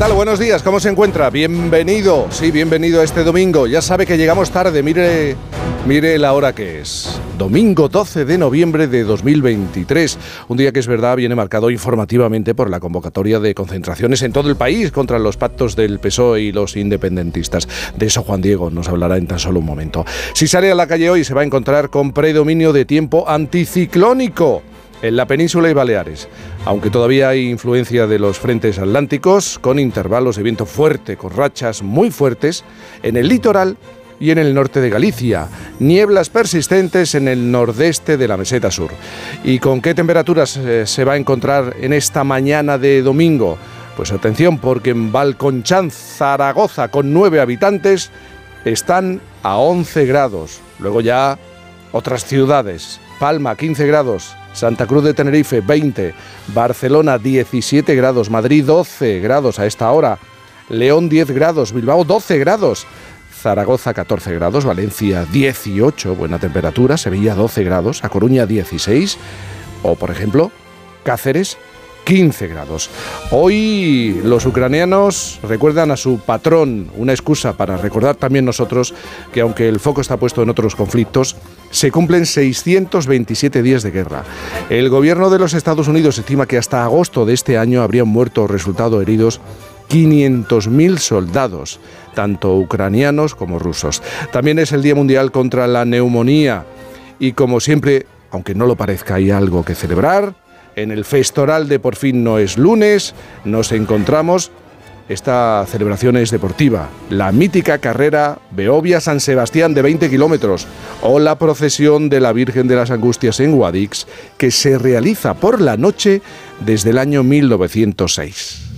¿Qué tal? Buenos días, ¿cómo se encuentra? Bienvenido, sí, bienvenido a este domingo. Ya sabe que llegamos tarde, mire, mire la hora que es. Domingo 12 de noviembre de 2023. Un día que es verdad viene marcado informativamente por la convocatoria de concentraciones en todo el país contra los pactos del PSOE y los independentistas. De eso Juan Diego nos hablará en tan solo un momento. Si sale a la calle hoy se va a encontrar con predominio de tiempo anticiclónico en la península y Baleares, aunque todavía hay influencia de los frentes atlánticos, con intervalos de viento fuerte, con rachas muy fuertes, en el litoral y en el norte de Galicia, nieblas persistentes en el nordeste de la meseta sur. ¿Y con qué temperaturas eh, se va a encontrar en esta mañana de domingo? Pues atención, porque en Balconchán, Zaragoza, con nueve habitantes, están a 11 grados. Luego ya otras ciudades. Palma, 15 grados. Santa Cruz de Tenerife 20, Barcelona 17 grados, Madrid 12 grados a esta hora, León 10 grados, Bilbao 12 grados, Zaragoza 14 grados, Valencia 18, buena temperatura, Sevilla 12 grados, A Coruña 16 o por ejemplo Cáceres 15 grados. Hoy los ucranianos recuerdan a su patrón, una excusa para recordar también nosotros que aunque el foco está puesto en otros conflictos, se cumplen 627 días de guerra. El gobierno de los Estados Unidos estima que hasta agosto de este año habrían muerto o resultado heridos 500.000 soldados, tanto ucranianos como rusos. También es el Día Mundial contra la Neumonía y como siempre, aunque no lo parezca, hay algo que celebrar. En el Festoral de Por fin no es lunes, nos encontramos esta celebración es deportiva. La mítica carrera Beovia-San Sebastián de 20 kilómetros o la procesión de la Virgen de las Angustias en Guadix que se realiza por la noche desde el año 1906.